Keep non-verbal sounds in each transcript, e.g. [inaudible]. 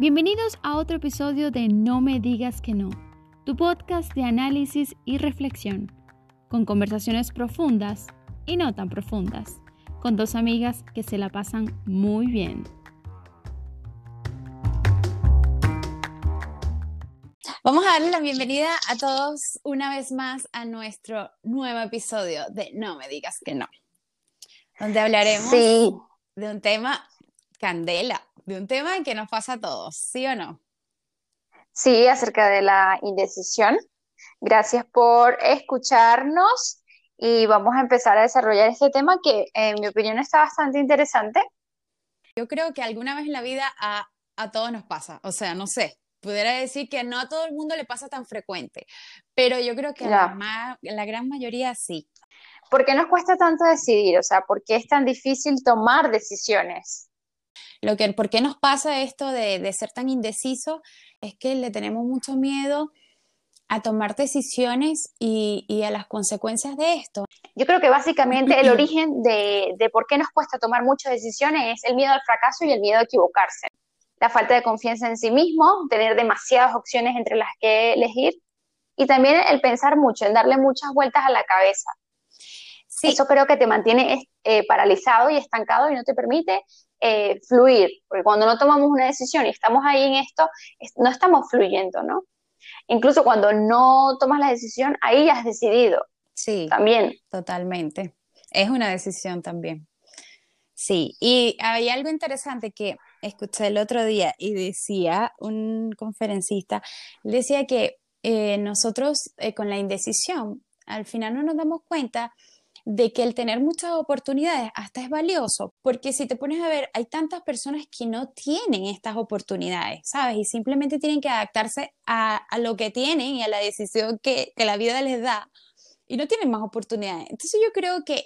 Bienvenidos a otro episodio de No me digas que no, tu podcast de análisis y reflexión, con conversaciones profundas y no tan profundas, con dos amigas que se la pasan muy bien. Vamos a darle la bienvenida a todos una vez más a nuestro nuevo episodio de No me digas que no, donde hablaremos de un tema candela, de un tema que nos pasa a todos, ¿sí o no? Sí, acerca de la indecisión. Gracias por escucharnos y vamos a empezar a desarrollar este tema que en mi opinión está bastante interesante. Yo creo que alguna vez en la vida a, todos nos pasa, o sea, no sé, pudiera decir que no a todo el mundo le pasa tan frecuente, pero yo creo que a la, la, gran mayoría sí. ¿Por qué nos cuesta tanto decidir? O sea, ¿por qué es tan difícil tomar decisiones? Lo que, ¿Por qué nos pasa esto de, ser tan indeciso? Es que le tenemos mucho miedo a tomar decisiones y, a las consecuencias de esto. Yo creo que básicamente el origen de, de, por qué nos cuesta tomar muchas decisiones es el miedo al fracaso y el miedo a equivocarse. La falta de confianza en sí mismo, tener demasiadas opciones entre las que elegir y también el pensar mucho, en darle muchas vueltas a la cabeza. Eso creo que te mantiene eh, paralizado y estancado y no te permite eh, fluir, porque cuando no tomamos una decisión y estamos ahí en esto, no estamos fluyendo, ¿no? Incluso cuando no tomas la decisión, ahí has decidido. Sí, también. Totalmente. Es una decisión también. Sí, y había algo interesante que escuché el otro día y decía un conferencista, decía que eh, nosotros eh, con la indecisión, al final no nos damos cuenta de que el tener muchas oportunidades hasta es valioso, porque si te pones a ver, hay tantas personas que no tienen estas oportunidades, ¿sabes? Y simplemente tienen que adaptarse a, lo que tienen y a la decisión que, que la vida les da y no tienen más oportunidades. Entonces yo creo que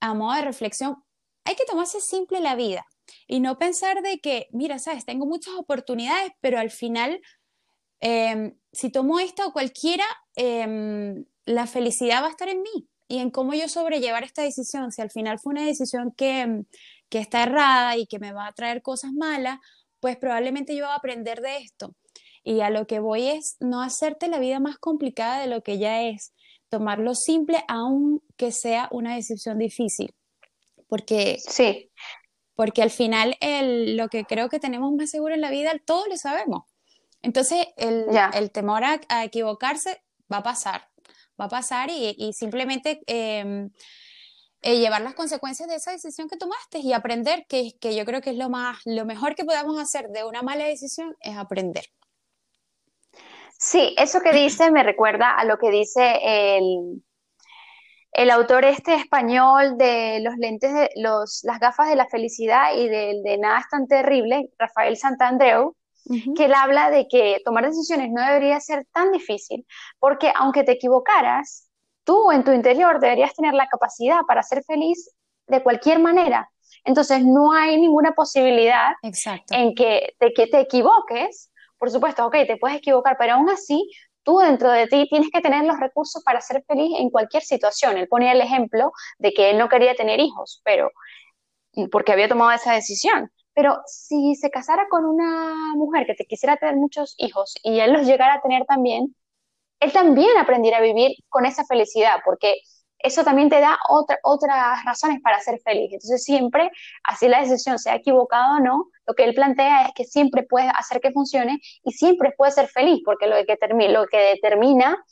a modo de reflexión, hay que tomarse simple la vida y no pensar de que, mira, sabes, tengo muchas oportunidades, pero al final, em, si tomo esta o cualquiera, em, la felicidad va a estar en mí y en cómo yo sobrellevar esta decisión. Si al final fue una decisión que, que está errada y que me va a traer cosas malas, pues probablemente yo voy a aprender de esto. Y a lo que voy es no hacerte la vida más complicada de lo que ya es, tomarlo simple aunque sea una decisión difícil. Porque, sí. porque al final el, lo que creo que tenemos más seguro en la vida, todos lo sabemos. Entonces, el, el temor a equivocarse va a pasar va a pasar y, simplemente em, eh, llevar las consecuencias de esa decisión que tomaste y aprender, que, que yo creo que es lo, más, lo mejor que podemos hacer de una mala decisión, es aprender. Sí, eso que dice me recuerda a lo que dice el, el autor este español de los lentes, de, los, las gafas de la felicidad y del de nada es tan terrible, Rafael Santandreu, que él habla de que tomar decisiones no debería ser tan difícil, porque aunque te equivocaras, tú en tu interior deberías tener la capacidad para ser feliz de cualquier manera. Entonces no hay ninguna posibilidad en que te, que te equivoques. Por supuesto, ok, te puedes equivocar, pero aún así tú dentro de ti tienes que tener los recursos para ser feliz en cualquier situación. Él ponía el ejemplo de que él no quería tener hijos, pero porque había tomado esa decisión. Pero si se casara con una mujer que te quisiera tener muchos hijos y él los llegara a tener también, él también aprendiera a vivir con esa felicidad, porque eso también te da otras razones para ser feliz. Entonces siempre, así la decisión sea equivocada o no, lo que él plantea es que siempre puedes hacer que funcione y siempre puedes ser feliz, porque lo que, lo que determina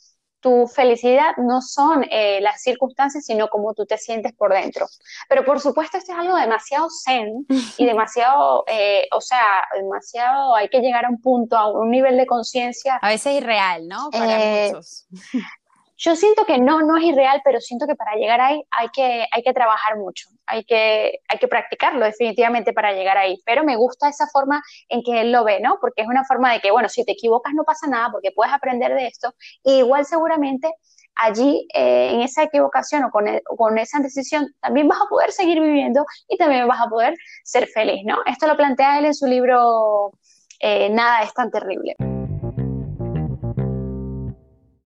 tu felicidad no son eh, las circunstancias, sino cómo tú te sientes por dentro. Pero por supuesto, esto es algo demasiado zen [laughs] y demasiado, eh, o sea, demasiado, hay que llegar a un punto, a un nivel de conciencia. A veces irreal, ¿no? Para eh, muchos. [laughs] Yo siento que no, no es irreal, pero siento que para llegar ahí hay que, hay que trabajar mucho, hay que, hay que practicarlo definitivamente para llegar ahí. Pero me gusta esa forma en que él lo ve, ¿no? Porque es una forma de que, bueno, si te equivocas no pasa nada porque puedes aprender de esto. Y igual seguramente allí, eh, en esa equivocación o con, con esa decisión, también vas a poder seguir viviendo y también vas a poder ser feliz, ¿no? Esto lo plantea él en su libro eh, Nada es tan terrible.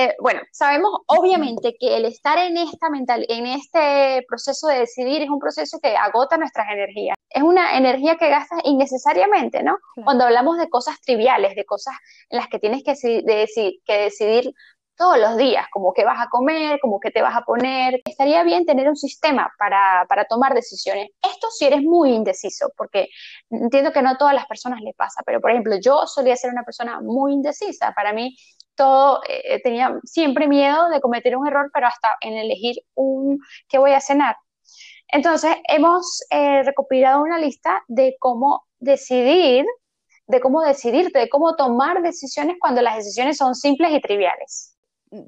Eh, bueno, sabemos obviamente que el estar en esta mental, en este proceso de decidir es un proceso que agota nuestras energías. es una energía que gastas innecesariamente, ¿no? Cuando hablamos de cosas triviales, de cosas en las que tienes que, que decidir todos los días, como qué vas a comer, como qué te vas a poner. Estaría bien tener un sistema para, para, tomar decisiones. Esto si eres muy indeciso, porque entiendo que no a todas las personas les pasa, pero por ejemplo, yo solía ser una persona muy indecisa. Para mí todo, eh, tenía siempre miedo de cometer un error, pero hasta en elegir un qué voy a cenar. Entonces, hemos eh, recopilado una lista de cómo decidir, de cómo decidirte, de cómo tomar decisiones cuando las decisiones son simples y triviales.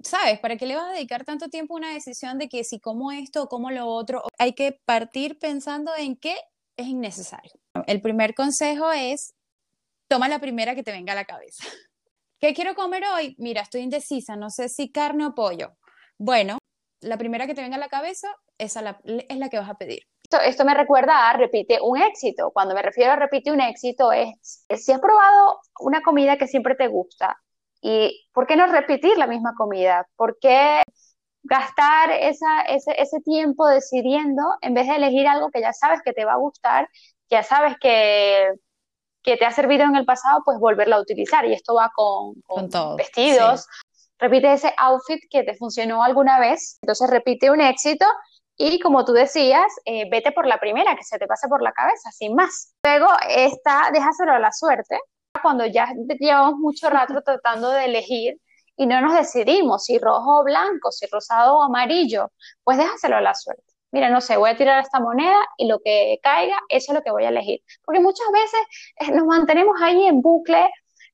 ¿sabes? ¿Para qué le vas a dedicar tanto tiempo a una decisión de que si como esto o como lo otro? Hay que partir pensando en qué es innecesario. El primer consejo es, toma la primera que te venga a la cabeza. ¿Qué quiero comer hoy? Mira, estoy indecisa, no sé si carne o pollo. Bueno, la primera que te venga a la cabeza, esa es la que vas a pedir. Esto, esto, me recuerda a repite un éxito. Cuando me refiero a repite un éxito es si has probado una comida que siempre te gusta ¿Y por qué no repetir la misma comida? ¿Por qué gastar esa, ese, ese, tiempo decidiendo en vez de elegir algo que ya sabes que te va a gustar, ya sabes que, que te ha servido en el pasado, pues volverlo a utilizar? Y esto va con, con, vestidos. Repite ese outfit que te funcionó alguna vez, entonces repite un éxito y como tú decías, eh, vete por la primera, que se te pase por la cabeza, sin más. Luego está, déjaselo a la suerte, cuando ya llevamos mucho rato [laughs] tratando de elegir y no nos decidimos si rojo o blanco, si rosado o amarillo, pues déjaselo a la suerte. Mira, no sé, voy a tirar esta moneda y lo que caiga, eso es lo que voy a elegir. Porque muchas veces eh, nos mantenemos ahí en bucle,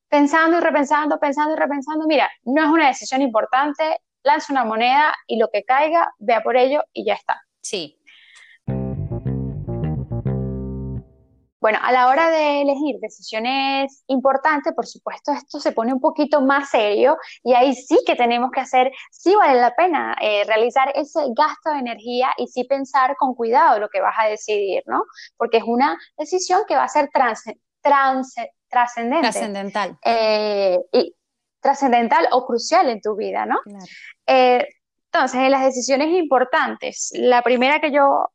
pensando y repensando, pensando y repensando. Mira, no es una decisión importante, lanza una moneda y lo que caiga, vea por ello y ya está. Sí, Bueno, a la hora de elegir decisiones importantes, por supuesto, esto se pone un poquito más serio y ahí sí que tenemos que hacer, sí vale la pena eh, realizar ese gasto de energía y sí pensar con cuidado lo que vas a decidir, ¿no? Porque es una decisión que va a ser trascendente. Trascendental. Eh, y trascendental o crucial en tu vida, ¿no? Eh, entonces, en las decisiones importantes, la primera que yo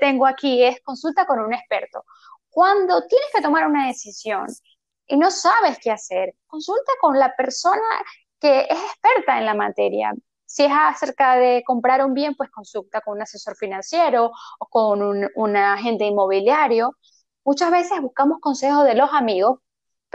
tengo aquí es consulta con un experto cuando tienes que tomar una decisión y no sabes qué hacer, consulta con la persona que es experta en la materia. Si es acerca de comprar un bien, pues consulta con un asesor financiero o con un, agente inmobiliario. Muchas veces buscamos consejos de los amigos,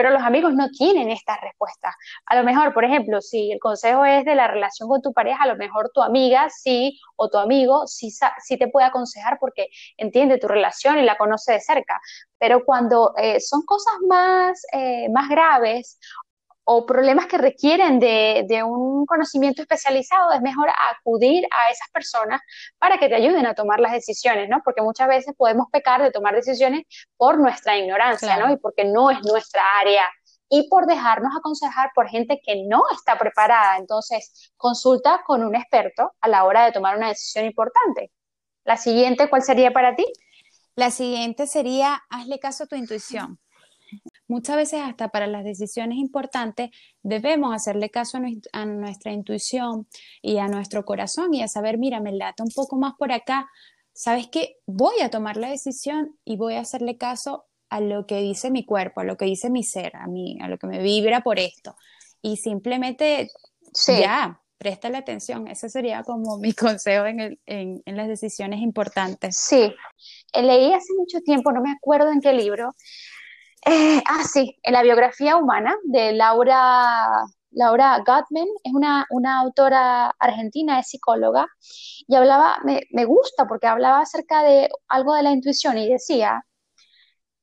pero los amigos no tienen estas respuestas. A lo mejor, por ejemplo, si el consejo es de la relación con tu pareja, a lo mejor tu amiga sí o tu amigo sí, sí te puede aconsejar porque entiende tu relación y la conoce de cerca. Pero cuando eh, son cosas más, eh, más graves o problemas que requieren de, un conocimiento especializado, es mejor acudir a esas personas para que te ayuden a tomar las decisiones, ¿no? Porque muchas veces podemos pecar de tomar decisiones por nuestra ignorancia, ¿no? Y porque no es nuestra área y por dejarnos aconsejar por gente que no está preparada. Entonces, consulta con un experto a la hora de tomar una decisión importante. La siguiente, ¿cuál sería para ti? La siguiente sería, hazle caso a tu intuición. Muchas veces hasta para las decisiones importantes debemos hacerle caso a, nuestra intuición y a nuestro corazón y a saber, mira, me lata un poco más por acá. ¿Sabes qué? Voy a tomar la decisión y voy a hacerle caso a lo que dice mi cuerpo, a lo que dice mi ser, a mí, a lo que me vibra por esto. Y simplemente ya, la atención. Ese sería como mi [laughs] consejo en, en, las decisiones importantes. Sí, leí hace mucho tiempo, no me acuerdo en qué libro, eh, ah, sí, en la biografía humana de Laura, Laura Gottman, es una, una autora argentina, es psicóloga, y hablaba, me, me gusta porque hablaba acerca de algo de la intuición y decía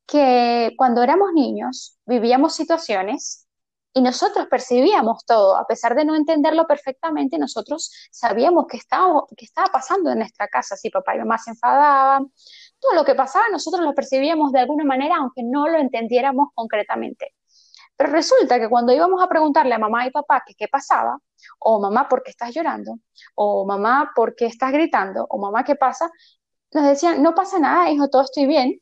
que cuando éramos niños vivíamos situaciones y nosotros percibíamos todo, a pesar de no entenderlo perfectamente, nosotros sabíamos estaba, que estaba pasando en nuestra casa, si papá y mamá se enfadaban, todo lo que pasaba nosotros lo percibíamos de alguna manera, aunque no lo entendiéramos concretamente. Pero resulta que cuando íbamos a preguntarle a mamá y papá qué pasaba, o mamá, ¿por qué estás llorando? O mamá, ¿por qué estás gritando? O mamá, ¿qué pasa? Nos decían, no pasa nada, hijo, todo estoy bien.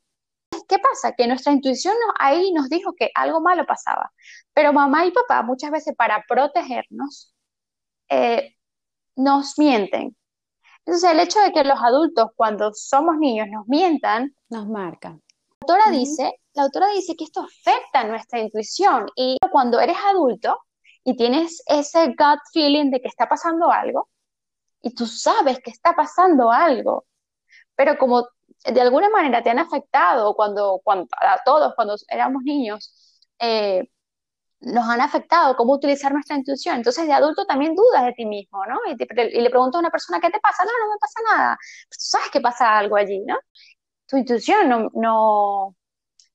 ¿Qué pasa? Que nuestra intuición ahí nos dijo que algo malo pasaba. Pero mamá y papá muchas veces para protegernos eh, nos mienten entonces, el hecho de que los adultos, cuando somos niños, nos mientan, nos marca. La autora, dice, la autora dice que esto afecta nuestra intuición y cuando eres adulto y tienes ese gut feeling de que está pasando algo y tú sabes que está pasando algo, pero como de alguna manera te han afectado cuando, cuando a todos cuando éramos niños, eh, nos han afectado, cómo utilizar nuestra intuición. Entonces, de adulto también dudas de ti mismo, ¿no? Y, le preguntas a una persona, ¿qué te pasa? No, no me pasa nada. Pues tú sabes que pasa algo allí, ¿no? Tu intuición no, no,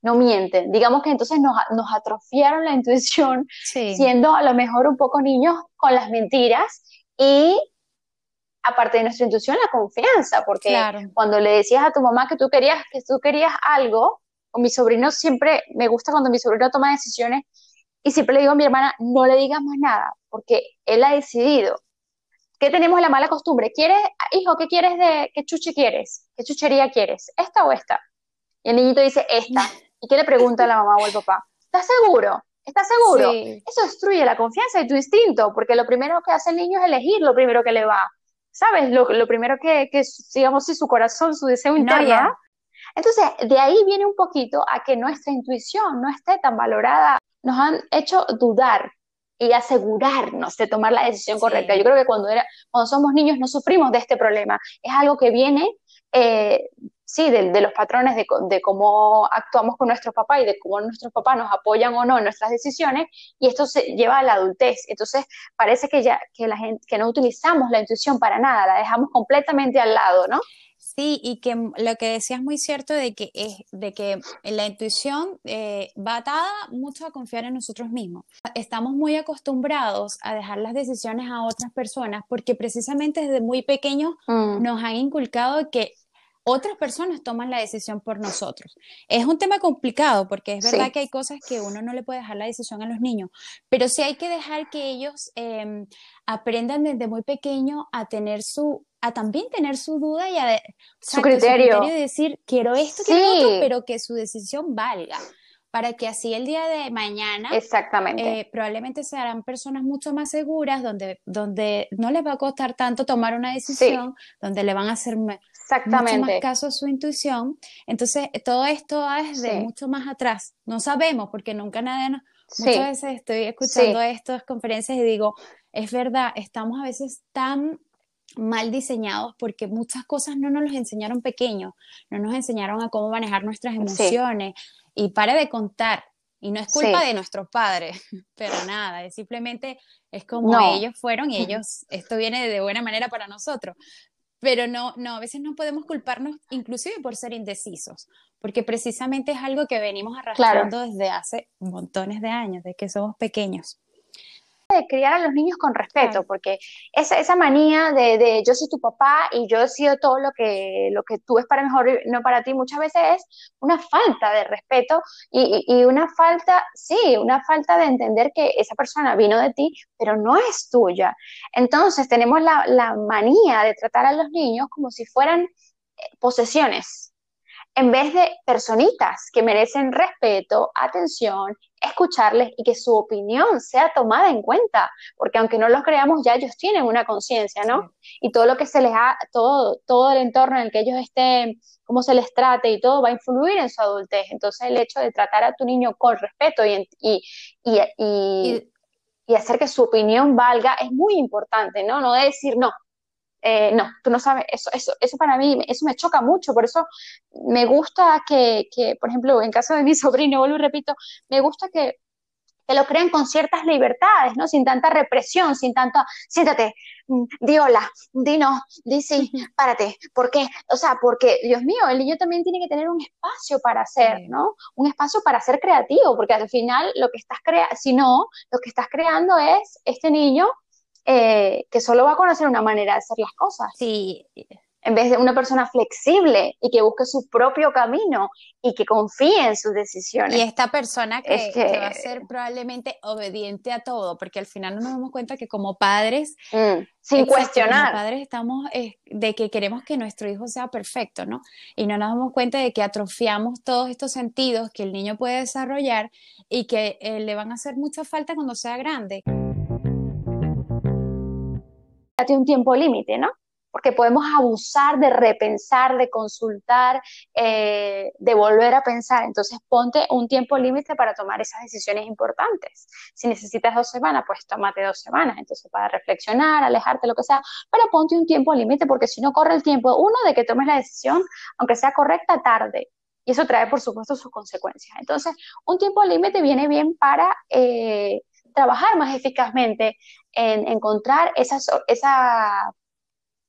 no miente. Digamos que entonces nos, nos atrofiaron la intuición, siendo a lo mejor un poco niños con las mentiras y aparte de nuestra intuición, la confianza, porque cuando le decías a tu mamá que tú querías, que tú querías algo, o mi sobrino siempre, me gusta cuando mi sobrino toma decisiones, y siempre le digo a mi hermana, no le digas más nada, porque él ha decidido. ¿Qué tenemos la mala costumbre? ¿Quieres, hijo, qué quieres de, qué chuche quieres? ¿Qué chuchería quieres? ¿Esta o esta? Y el niñito dice, esta. ¿Y qué le pregunta a la mamá o al papá? ¿Estás seguro? ¿Estás seguro? Eso destruye la confianza y tu instinto, porque lo primero que hace el niño es elegir lo primero que le va. ¿Sabes? Lo, primero que, que, digamos, si su corazón, su deseo interno. Entonces, de ahí viene un poquito a que nuestra intuición no esté tan valorada nos han hecho dudar y asegurarnos de tomar la decisión correcta. Yo creo que cuando, era, cuando somos niños no sufrimos de este problema. Es algo que viene, eh, sí, de, los patrones de, de, cómo actuamos con nuestros papás y de cómo nuestros papás nos apoyan o no en nuestras decisiones, y esto se lleva a la adultez. Entonces, parece que ya que la gente, que no utilizamos la intuición para nada, la dejamos completamente al lado, ¿no? Sí, y que lo que decías muy cierto de que, es, de que la intuición eh, va atada mucho a confiar en nosotros mismos. Estamos muy acostumbrados a dejar las decisiones a otras personas porque precisamente desde muy pequeños mm. nos han inculcado que otras personas toman la decisión por nosotros. Es un tema complicado porque es verdad que hay cosas que uno no le puede dejar la decisión a los niños, pero sí hay que dejar que ellos em, aprendan desde muy pequeño a tener su a también tener su duda y a su, criterio. de decir, quiero esto, quiero otro, pero que su decisión valga, para que así el día de mañana Exactamente. Eh, probablemente serán personas mucho más seguras, donde, donde no les va a costar tanto tomar una decisión, donde le van a hacer Exactamente. mucho más caso a su intuición. Entonces, todo esto va desde mucho más atrás. No sabemos, porque nunca nadie nos... Muchas veces estoy escuchando estas conferencias y digo, es verdad, estamos a veces tan mal diseñados porque muchas cosas no nos los enseñaron pequeños, no nos enseñaron a cómo manejar nuestras emociones y pare de contar. Y no es culpa de nuestros padres, [laughs] pero nada, es simplemente es como ellos fueron y ellos, esto viene de buena manera para nosotros. Pero no, no, a veces no podemos culparnos inclusive por ser indecisos, porque precisamente es algo que venimos arrastrando desde hace montones de años, desde que somos pequeños de criar a los niños con respeto, porque esa, esa manía de, de, yo soy tu papá y yo he sido todo lo que, lo que tú es para mejor, no para ti, muchas veces es una falta de respeto y, y, una falta, sí, una falta de entender que esa persona vino de ti, pero no es tuya. Entonces tenemos la, la manía de tratar a los niños como si fueran eh, posesiones, en vez de personitas que merecen respeto, atención, escucharles y que su opinión sea tomada en cuenta, porque aunque no los creamos, ya ellos tienen una conciencia, ¿no? Y todo lo que se les ha, todo, todo el entorno en el que ellos estén, cómo se les trate y todo va a influir en su adultez. Entonces el hecho de tratar a tu niño con respeto y, y, y, y hacer que su opinión valga es muy importante, ¿no? No de decir, no, eh, no, tú no sabes, eso, eso, eso para mí, eso me choca mucho, por eso me gusta que, que, por ejemplo, en caso de mi [laughs] sobrino, vuelvo y repito, me gusta que, que lo creen con ciertas libertades, ¿no? Sin tanta represión, sin tanta, siéntate, mm, di hola, di no, di sí, párate, ¿por qué? O sea, porque, Dios mío, el niño también tiene que tener un espacio para hacer, ¿no? Un espacio para ser creativo, porque al final lo que estás creando, si no, lo que estás creando es este niño eh, que solo va a conocer una manera de hacer las cosas. Sí. En vez de una persona flexible y que busque su propio camino y que confíe en sus decisiones. Y esta persona que, va a ser probablemente obediente a todo, porque al final no nos damos cuenta que como padres, mm, sin cuestionar, como padres estamos eh, de que queremos que nuestro hijo sea perfecto, ¿no? Y no nos damos cuenta de que atrofiamos todos estos sentidos que el niño puede desarrollar y que eh, le van a hacer mucha falta cuando sea grande un tiempo límite, ¿no? porque podemos abusar de repensar, de consultar, eh, de volver a pensar. Entonces, ponte un tiempo límite para tomar esas decisiones importantes. Si necesitas dos semanas, pues tómate dos semanas. Entonces, para reflexionar, alejarte, lo que sea, pero ponte un tiempo límite, porque si no corre el tiempo, uno, de que tomes la decisión, aunque sea correcta, tarde. Y eso trae, por supuesto, sus consecuencias. Entonces, un tiempo límite viene bien para eh, trabajar más eficazmente en encontrar esa, esa,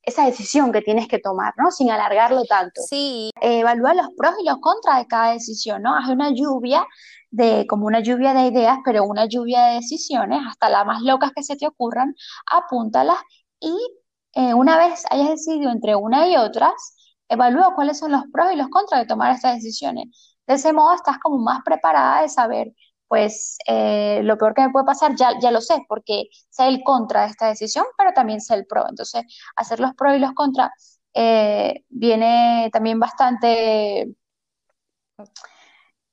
esa decisión que tienes que tomar, ¿no? Sin alargarlo tanto. Sí. evalúa los pros y los contras de cada decisión, ¿no? Haz una lluvia de, como una lluvia de ideas, pero una lluvia de decisiones, hasta las más locas que se te ocurran, apúntalas y eh, una vez hayas decidido entre una y otras, evalúa cuáles son los pros y los contras de tomar estas decisiones. De ese modo estás como más preparada de saber pues eh, lo peor que me puede pasar ya, ya lo sé, porque sé el contra de esta decisión, pero también sé el pro. Entonces, hacer los pros y los contras eh, viene también bastante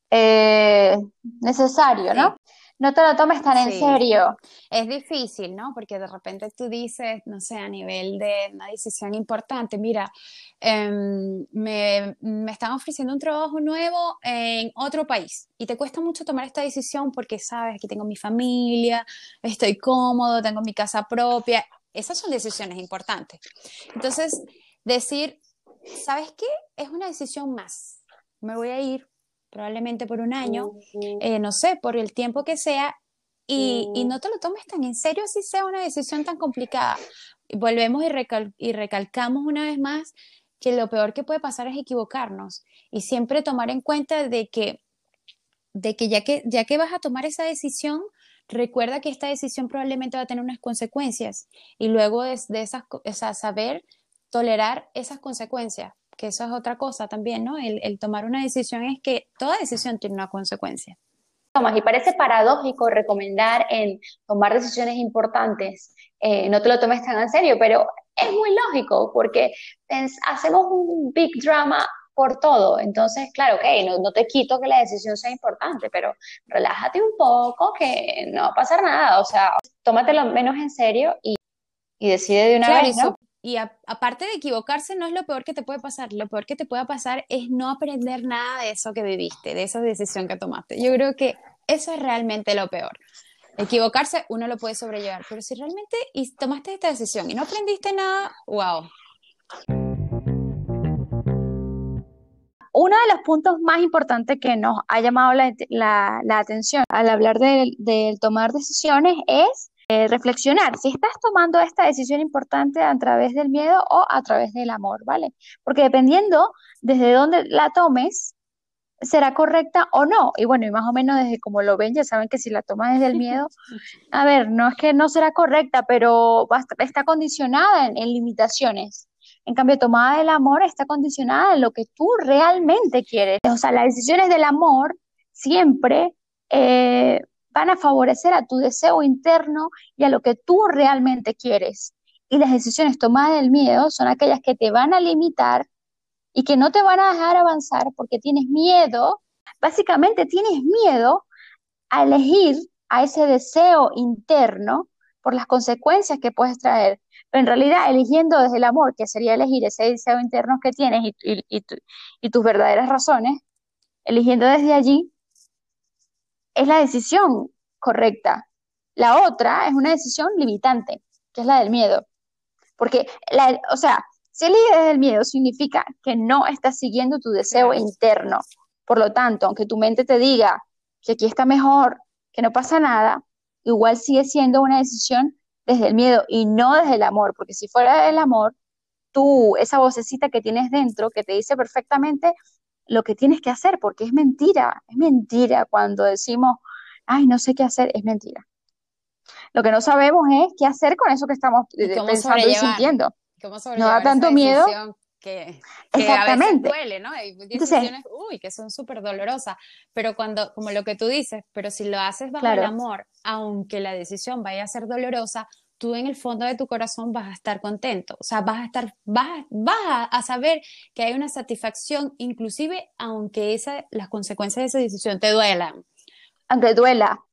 eh, necesario, ¿no? No te lo tomes tan en serio. Es difícil, ¿no? Porque de repente tú dices, no sé, a nivel de una decisión importante, mira, em, me, me, están ofreciendo un trabajo nuevo en otro país y te cuesta mucho tomar esta decisión porque, sabes, aquí tengo mi familia, estoy cómodo, tengo mi casa propia. Esas son decisiones importantes. Entonces, decir, ¿sabes qué? Es una decisión más. Me voy a ir probablemente por un año, eh, no sé, por el tiempo que sea, y, y, no te lo tomes tan en serio si sea una decisión tan complicada. Volvemos y, y recalcamos una vez más que lo peor que puede pasar es equivocarnos y siempre tomar en cuenta de que, de que, ya, que ya que vas a tomar esa decisión, recuerda que esta decisión probablemente va a tener unas consecuencias y luego de, de esas, o sea, saber tolerar esas consecuencias que eso es otra cosa también, ¿no? El, tomar una decisión es que toda decisión tiene una consecuencia. Tomás, y parece paradójico recomendar en tomar decisiones importantes, eh, no te lo tomes tan en serio, pero es muy lógico porque hacemos un big drama por todo. Entonces, claro, ok, no, no, te quito que la decisión sea importante, pero relájate un poco, que no va a pasar nada. O sea, tómatelo menos en serio y, y decide de una vez, ¿no? Y aparte de equivocarse, no es lo peor que te puede pasar. Lo peor que te puede pasar es no aprender nada de eso que viviste, de esa decisión que tomaste. Yo creo que eso es realmente lo peor. Equivocarse uno lo puede sobrellevar, pero si realmente tomaste esta decisión y no aprendiste nada, wow. Uno de los puntos más importantes que nos ha llamado la, atención al hablar del de tomar decisiones es eh, reflexionar si estás tomando esta decisión importante a través del miedo o a través del amor, ¿vale? Porque dependiendo desde dónde la tomes, será correcta o no. Y bueno, y más o menos desde como lo ven, ya saben que si la tomas desde el miedo, [laughs] a ver, no es que no será correcta, pero está condicionada en, limitaciones. En cambio, tomada del amor está condicionada en lo que tú realmente quieres. O sea, las decisiones del amor siempre eh, van a favorecer a tu deseo interno y a lo que tú realmente quieres. Y las decisiones tomadas del miedo son aquellas que te van a limitar y que no te van a dejar avanzar porque tienes miedo, básicamente tienes miedo a elegir a ese deseo interno por las consecuencias que puedes traer. Pero en realidad, eligiendo desde el amor, que sería elegir ese deseo interno que tienes y, y tus verdaderas razones, eligiendo desde allí, es la decisión correcta. La otra es una decisión limitante, que es la del miedo. Porque, la, o sea, si eliges del miedo significa que no estás siguiendo tu deseo interno. Por lo tanto, aunque tu mente te diga que aquí está mejor, que no pasa nada, igual sigue siendo una decisión desde el miedo y no desde el amor, porque si fuera del amor, tú, esa vocecita que tienes dentro, que te dice perfectamente lo que tienes que hacer, porque es mentira, es mentira cuando decimos, ay, no sé qué hacer, es mentira. Lo que no sabemos es qué hacer con eso que estamos eh, pensando y sintiendo. ¿Cómo no da tanto miedo. Que, Exactamente. a veces duele, ¿no? Hay decisiones, uy, que son súper dolorosas, pero cuando, como lo que tú dices, pero si lo haces bajo el amor, aunque la decisión vaya a ser dolorosa, tú en el fondo de tu corazón vas a estar contento, o sea, vas a estar, vas, vas a saber que hay una satisfacción, inclusive aunque esa, las consecuencias de esa decisión te duelan. Aunque duela,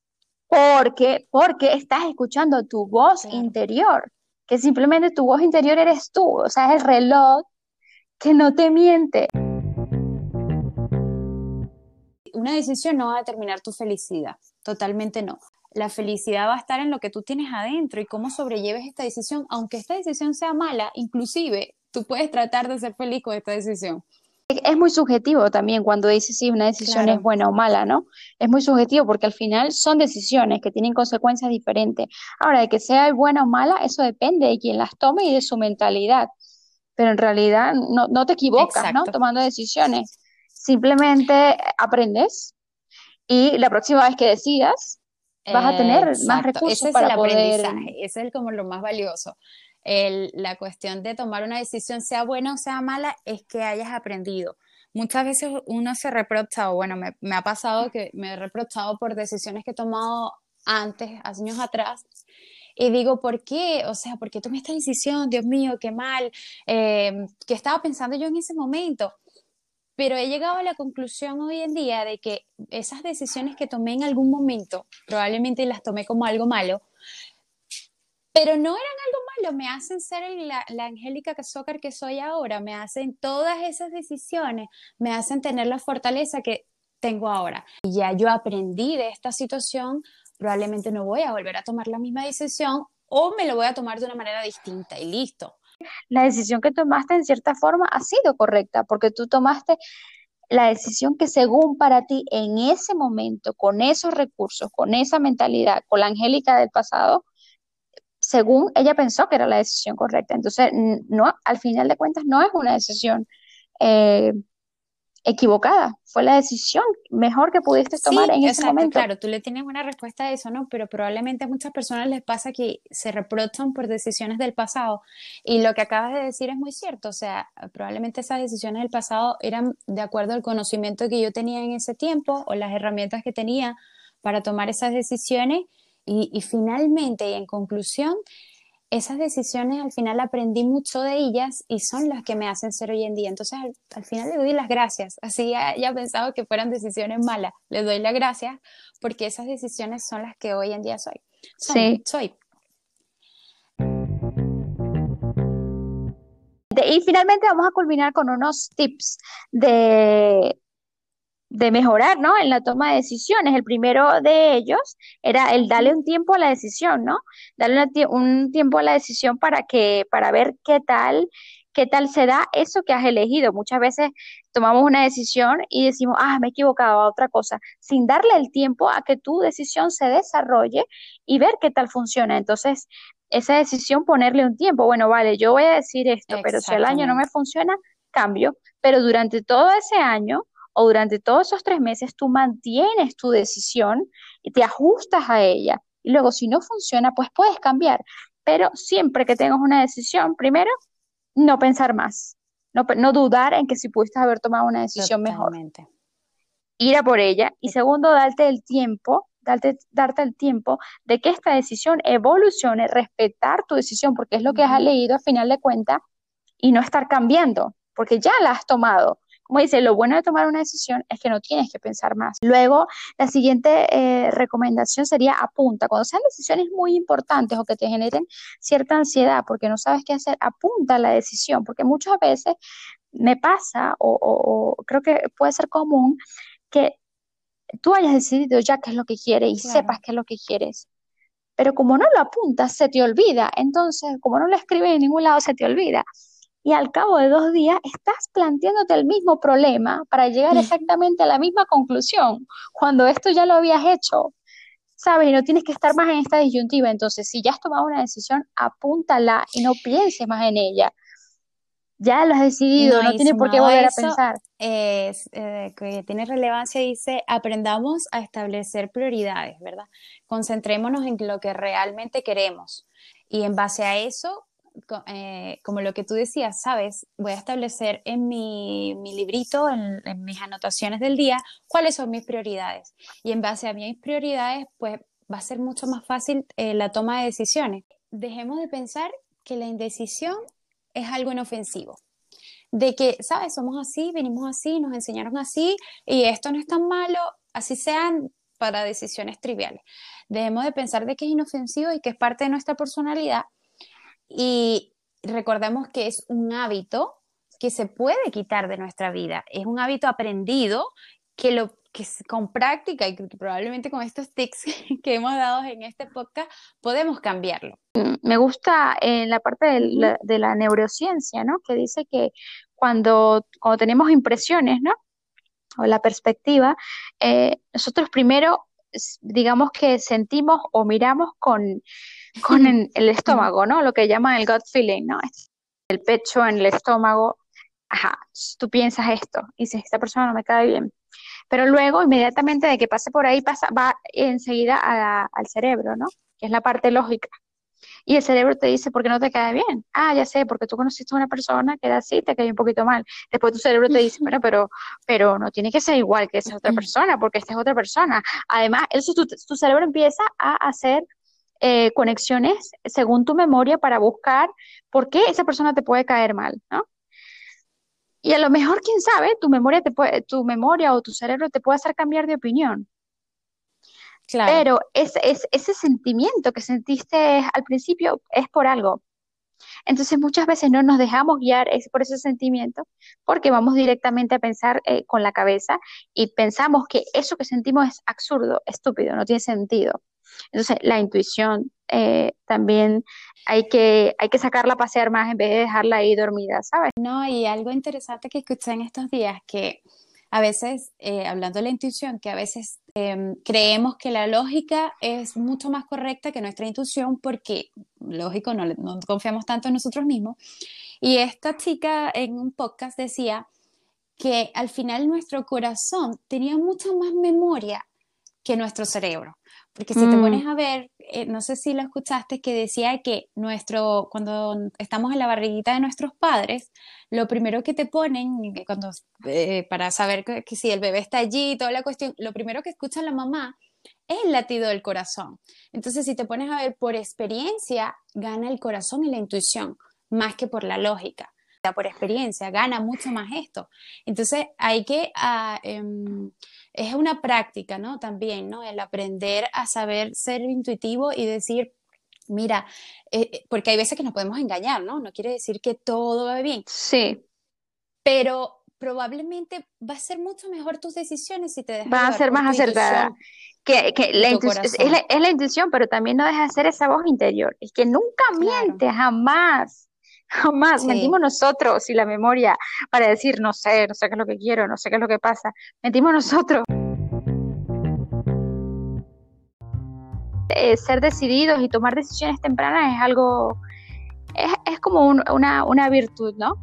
porque, porque estás escuchando tu voz interior. que simplemente tu voz interior eres tú, o sea, es el reloj que no te miente. Una decisión no va a determinar tu felicidad, totalmente no. La felicidad va a estar en lo que tú tienes adentro y cómo sobrelleves esta decisión, aunque esta decisión sea mala, inclusive tú puedes tratar de ser feliz con esta decisión. Es muy subjetivo también cuando dices si una decisión es buena o mala, ¿no? Es muy subjetivo porque al final son decisiones que tienen consecuencias diferentes. Ahora, de que sea buena o mala, eso depende de quien las tome y de su mentalidad. Pero en realidad no, no te equivocas, ¿no? Tomando decisiones. Simplemente aprendes y la próxima vez que decidas vas a tener más recursos Ese es para el poder... aprendizaje, ese es como lo más valioso la cuestión de tomar una decisión, sea buena o sea mala, es que hayas aprendido. Muchas veces uno se reprocha, o bueno, me, ha pasado que me he reprochado por decisiones que he tomado antes, años atrás, y digo, ¿por qué? O sea, ¿por qué tomé esta decisión? Dios mío, qué mal. Eh, ¿Qué estaba pensando yo en ese momento? Pero he llegado a la conclusión hoy en día de que esas decisiones que tomé en algún momento, probablemente las tomé como algo malo, pero no eran algo malo, me hacen ser la, la Angélica Soccer que soy ahora, me hacen todas esas decisiones, me hacen tener la fortaleza que tengo ahora. Y ya yo aprendí de esta situación, probablemente no voy a volver a tomar la misma decisión o me lo voy a tomar de una manera distinta y listo. La decisión que tomaste en cierta forma ha sido correcta porque tú tomaste la decisión que según para ti en ese momento, con esos recursos, con esa mentalidad, con la Angélica del pasado, según ella pensó que era la decisión correcta. Entonces, no, al final de cuentas, no es una decisión eh, equivocada, fue la decisión mejor que pudiste tomar en ese momento. Claro, tú le tienes una respuesta a eso, ¿no? Pero probablemente a muchas personas les pasa que se reprochan por decisiones del pasado. Y lo que acabas de decir es muy cierto, o sea, probablemente esas decisiones del pasado eran de acuerdo al conocimiento que yo tenía en ese tiempo o las herramientas que tenía para tomar esas decisiones y, finalmente, y en conclusión, esas decisiones al final aprendí mucho de ellas y son las que me hacen ser hoy en día. Entonces al, final le doy las gracias. Así ya, ya pensado que fueran decisiones malas. Le doy las gracias porque esas decisiones son las que hoy en día soy. sí. Soy. Y finalmente vamos a culminar con unos tips de, de mejorar, ¿no? En la toma de decisiones. El primero de ellos era el darle un tiempo a la decisión, ¿no? Darle un tiempo a la decisión para que, para ver qué tal, qué tal se da eso que has elegido. Muchas veces tomamos una decisión y decimos, ah, me he equivocado a otra cosa, sin darle el tiempo a que tu decisión se desarrolle y ver qué tal funciona. Entonces, esa decisión, ponerle un tiempo. Bueno, vale, yo voy a decir esto, pero si el año no me funciona, cambio. Pero durante todo ese año, o durante todos esos tres meses tú mantienes tu decisión y te ajustas a ella. Y luego, si no funciona, pues puedes cambiar. Pero siempre que tengas una decisión, primero, no pensar más. No, no dudar en que si pudiste haber tomado una decisión mejor. Ir a por ella. Y segundo, darte el tiempo Darte, darte, el tiempo de que esta decisión evolucione, respetar tu decisión, porque es lo que has leído a final de cuentas, y no estar cambiando, porque ya la has tomado. Como dice, lo bueno de tomar una decisión es que no tienes que pensar más. Luego, la siguiente eh, recomendación sería apunta. Cuando sean decisiones muy importantes o que te generen cierta ansiedad porque no sabes qué hacer, apunta la decisión, porque muchas veces me pasa o, creo que puede ser común que tú hayas decidido ya qué es lo que quieres y sepas qué es lo que quieres. Pero como no lo apuntas, se te olvida. Entonces, como no lo escribes en ningún lado, se te olvida y al cabo de dos días estás planteándote el mismo problema para llegar exactamente a la misma conclusión, cuando esto ya lo habías hecho, ¿sabes? Y no tienes que estar más en esta disyuntiva. Entonces, si ya has tomado una decisión, apúntala y no pienses más en ella. Ya lo has decidido, no, tiene por qué volver a pensar. Es, eh, que tiene relevancia, dice, aprendamos a establecer prioridades, ¿verdad? Concentrémonos en lo que realmente queremos y en base a eso eh, como lo que tú decías, sabes, voy a establecer en mi, librito, en, mis anotaciones del día, cuáles son mis prioridades. Y en base a mis prioridades, pues va a ser mucho más fácil eh, la toma de decisiones. Dejemos de pensar que la indecisión es algo inofensivo. De que, ¿sabes? Somos así, venimos así, nos enseñaron así y esto no es tan malo, así sean para decisiones triviales. Dejemos de pensar de que es inofensivo y que es parte de nuestra personalidad y recordemos que es un hábito que se puede quitar de nuestra vida, es un hábito aprendido que lo que con práctica y que probablemente con estos tips [laughs] que hemos dado en este podcast podemos cambiarlo. Mm, me gusta en la parte de la, neurociencia, ¿no? Que dice que cuando, cuando tenemos impresiones, ¿no? O la perspectiva, eh, nosotros primero, digamos que sentimos o miramos con, con el, estómago, ¿no? Lo que llaman el gut feeling, ¿no? El pecho en el estómago, ajá, tú piensas esto y dices, esta persona no me cae bien. Pero luego, inmediatamente de que pase por ahí, pasa, va enseguida al cerebro, ¿no? Que es la parte lógica. Y el cerebro te dice, ¿por qué no te cae bien? Ah, ya sé, porque tú conociste a una persona que era así, te cae un poquito mal. Después tu cerebro te dice, pero, pero, pero no tiene que ser igual que esa otra persona, porque esta es otra persona. Además, eso tu, tu cerebro empieza a hacer eh, conexiones según tu memoria para buscar por qué esa persona te puede caer mal, ¿no? Y a lo mejor, quién sabe, tu memoria, te puede, tu memoria o tu cerebro te puede hacer cambiar de opinión. Claro. Pero es, ese sentimiento que sentiste al principio es por algo. Entonces muchas veces no nos dejamos guiar por ese sentimiento porque vamos directamente a pensar eh, con la cabeza y pensamos que eso que sentimos es absurdo, estúpido, no tiene sentido. Entonces, la intuición eh, también hay que, hay que sacarla a pasear más en vez de dejarla ahí dormida, ¿sabes? No, y algo interesante que escuché en estos días, que a veces, eh, hablando de la intuición, que a veces em, creemos que la lógica es mucho más correcta que nuestra intuición porque, lógico, no, no confiamos tanto en nosotros mismos. Y esta chica en un podcast decía que al final nuestro corazón tenía mucha más memoria que nuestro cerebro. Porque si te mm. pones a ver, eh, no sé si lo escuchaste, que decía que nuestro, cuando estamos en la barriguita de nuestros padres, lo primero que te ponen, cuando, eh, para saber que, si el bebé está allí, toda la cuestión, lo primero que escucha la mamá es el latido del corazón. Entonces, si te pones a ver por experiencia, gana el corazón y la intuición, más que por la lógica. Por experiencia, gana mucho más esto. Entonces, hay que ah, em, es una práctica, ¿no? También, ¿no? El aprender a saber ser intuitivo y decir, mira, eh, eh, porque hay veces que nos podemos engañar, ¿no? No quiere decir que todo va bien. Sí. Pero probablemente va a ser mucho mejor tus decisiones si te dejas. Va a ser más acertada. Que, que la es, la, es, la, intuición, pero también no deja de ser esa voz interior. Es que nunca miente, jamás. Jamás mentimos nosotros y la memoria para decir, no sé, no sé qué es lo que quiero, no sé qué es lo que pasa. Mentimos nosotros. Eh, ser decididos y tomar decisiones tempranas es algo, es, es como una, una, virtud, ¿no?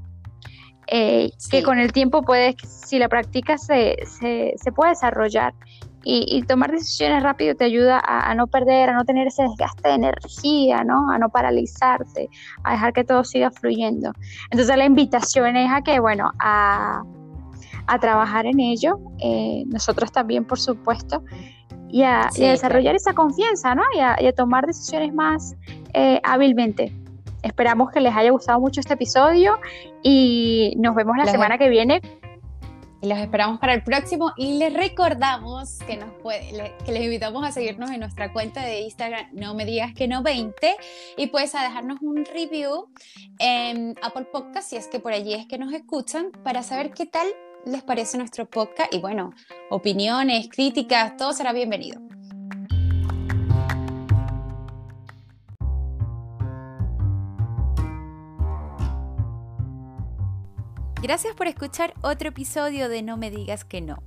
Eh, que con el tiempo puedes, si la practicas, se, se, se puede desarrollar y, tomar decisiones rápido te ayuda a, no perder, a no tener ese desgaste de energía, ¿no? A no paralizarte, a dejar que todo siga fluyendo. Entonces la invitación es a que, bueno, a, trabajar en ello, eh, nosotros también, por supuesto, y a, desarrollar esa confianza, ¿no? Y a, tomar decisiones más eh, hábilmente. Esperamos que les haya gustado mucho este episodio y nos vemos la semana que viene los esperamos para el próximo. Y les recordamos que, nos que les invitamos a seguirnos en nuestra cuenta de Instagram, no me digas que no 20, y pues a dejarnos un review en Apple Podcast, si es que por allí es que nos escuchan, para saber qué tal les parece nuestro podcast. Y bueno, opiniones, críticas, todo será bienvenido. Gracias por escuchar otro episodio de No me digas que no.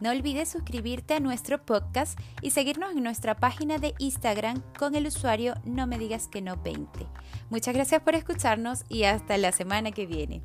No olvides suscribirte a nuestro podcast y seguirnos en nuestra página de Instagram con el usuario No me digas que no 20. Muchas gracias por escucharnos y hasta la semana que viene.